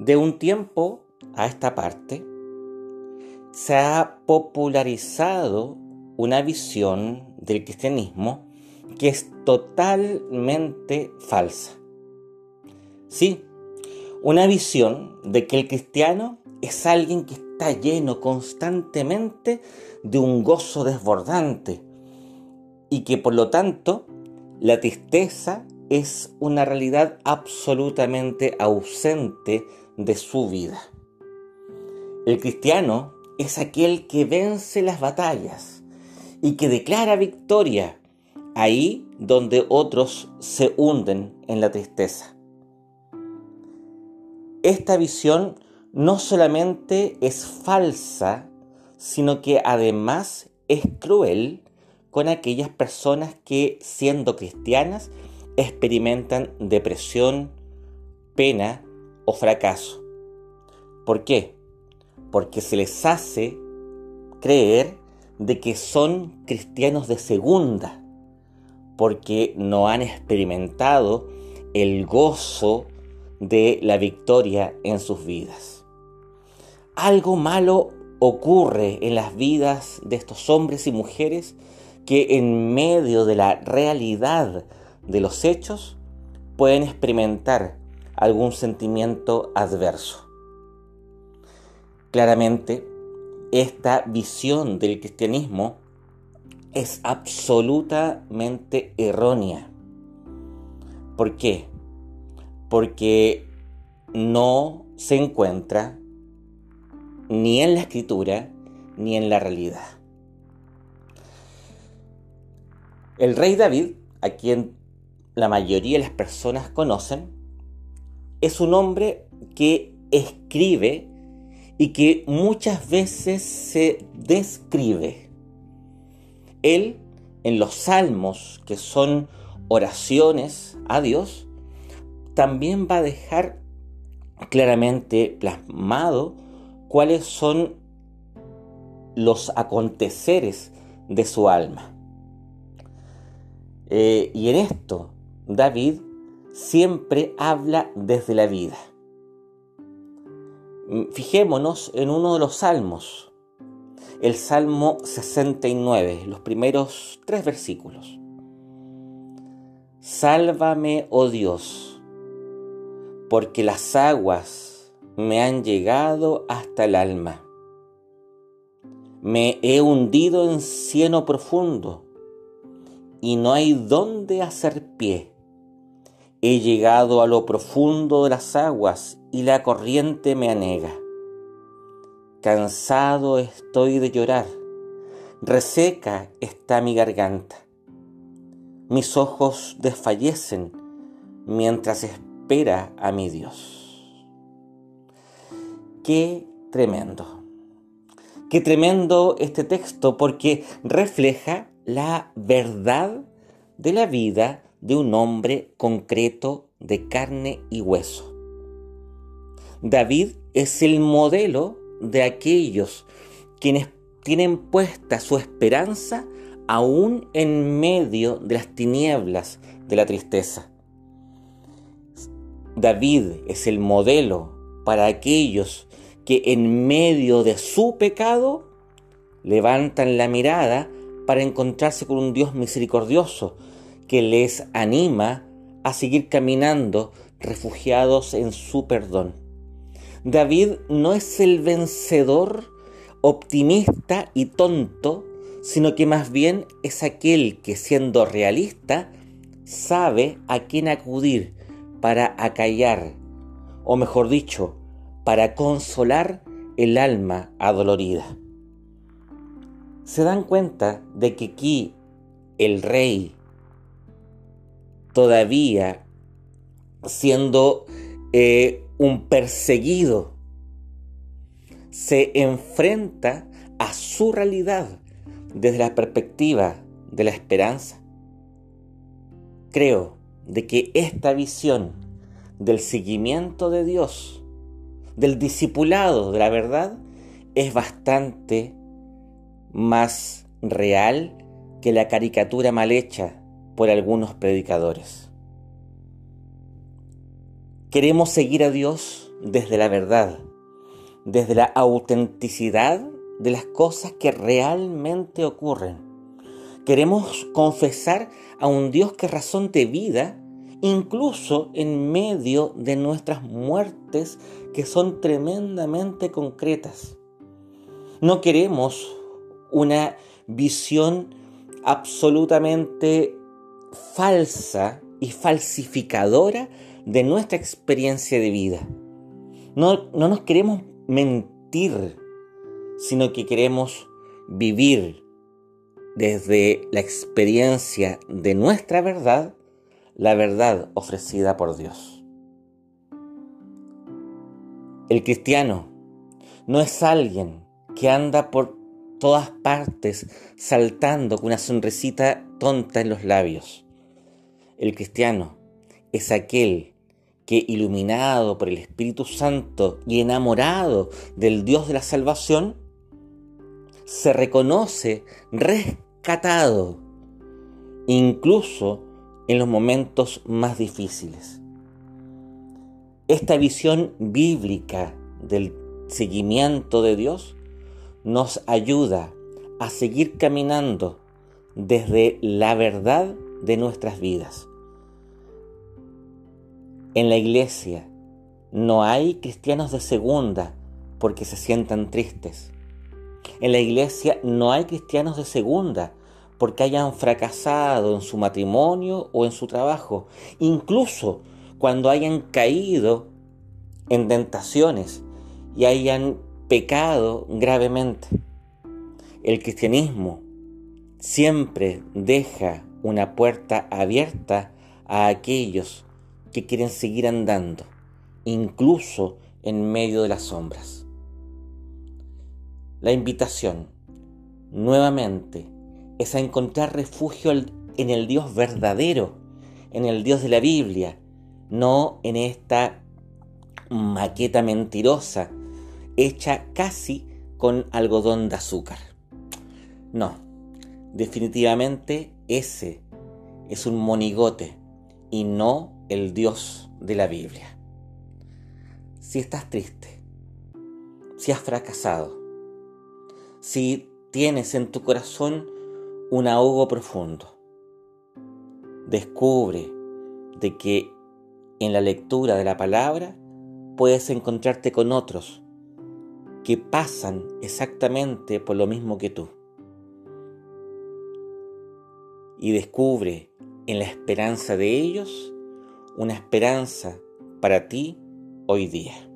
De un tiempo a esta parte, se ha popularizado una visión del cristianismo que es totalmente falsa. Sí, una visión de que el cristiano es alguien que está lleno constantemente de un gozo desbordante y que por lo tanto la tristeza es una realidad absolutamente ausente de su vida. El cristiano es aquel que vence las batallas y que declara victoria ahí donde otros se hunden en la tristeza. Esta visión no solamente es falsa, sino que además es cruel con aquellas personas que, siendo cristianas, experimentan depresión, pena fracaso. ¿Por qué? Porque se les hace creer de que son cristianos de segunda, porque no han experimentado el gozo de la victoria en sus vidas. Algo malo ocurre en las vidas de estos hombres y mujeres que en medio de la realidad de los hechos pueden experimentar algún sentimiento adverso. Claramente, esta visión del cristianismo es absolutamente errónea. ¿Por qué? Porque no se encuentra ni en la escritura ni en la realidad. El rey David, a quien la mayoría de las personas conocen, es un hombre que escribe y que muchas veces se describe. Él, en los salmos, que son oraciones a Dios, también va a dejar claramente plasmado cuáles son los aconteceres de su alma. Eh, y en esto, David siempre habla desde la vida. Mm, fijémonos en uno de los salmos, el Salmo 69, los primeros tres versículos. Sálvame, oh Dios, porque las aguas me han llegado hasta el alma. Me he hundido en cieno profundo y no hay dónde hacer pie. He llegado a lo profundo de las aguas y la corriente me anega. Cansado estoy de llorar, reseca está mi garganta. Mis ojos desfallecen mientras espera a mi Dios. Qué tremendo. Qué tremendo este texto porque refleja la verdad de la vida de un hombre concreto de carne y hueso. David es el modelo de aquellos quienes tienen puesta su esperanza aún en medio de las tinieblas de la tristeza. David es el modelo para aquellos que en medio de su pecado levantan la mirada para encontrarse con un Dios misericordioso que les anima a seguir caminando refugiados en su perdón. David no es el vencedor optimista y tonto, sino que más bien es aquel que siendo realista sabe a quién acudir para acallar, o mejor dicho, para consolar el alma adolorida se dan cuenta de que aquí el rey, todavía siendo eh, un perseguido, se enfrenta a su realidad desde la perspectiva de la esperanza. Creo de que esta visión del seguimiento de Dios, del discipulado de la verdad, es bastante más real que la caricatura mal hecha por algunos predicadores. ¿Queremos seguir a Dios? desde la verdad, desde la autenticidad de las cosas que realmente ocurren. Queremos confesar a un Dios que razón de vida, incluso en medio de nuestras muertes que son tremendamente concretas. No queremos una visión absolutamente falsa y falsificadora de nuestra experiencia de vida. No, no nos queremos mentir, sino que queremos vivir desde la experiencia de nuestra verdad, la verdad ofrecida por Dios. El cristiano no es alguien que anda por todas partes saltando con una sonrisita tonta en los labios. El cristiano es aquel que iluminado por el Espíritu Santo y enamorado del Dios de la salvación, se reconoce rescatado, incluso en los momentos más difíciles. Esta visión bíblica del seguimiento de Dios nos ayuda a seguir caminando desde la verdad de nuestras vidas. En la iglesia no hay cristianos de segunda porque se sientan tristes. En la iglesia no hay cristianos de segunda porque hayan fracasado en su matrimonio o en su trabajo, incluso cuando hayan caído en tentaciones y hayan pecado gravemente. El cristianismo siempre deja una puerta abierta a aquellos que quieren seguir andando, incluso en medio de las sombras. La invitación, nuevamente, es a encontrar refugio en el Dios verdadero, en el Dios de la Biblia, no en esta maqueta mentirosa, hecha casi con algodón de azúcar. No, definitivamente ese es un monigote y no el Dios de la Biblia. Si estás triste, si has fracasado, si tienes en tu corazón un ahogo profundo, descubre de que en la lectura de la palabra puedes encontrarte con otros que pasan exactamente por lo mismo que tú. Y descubre en la esperanza de ellos una esperanza para ti hoy día.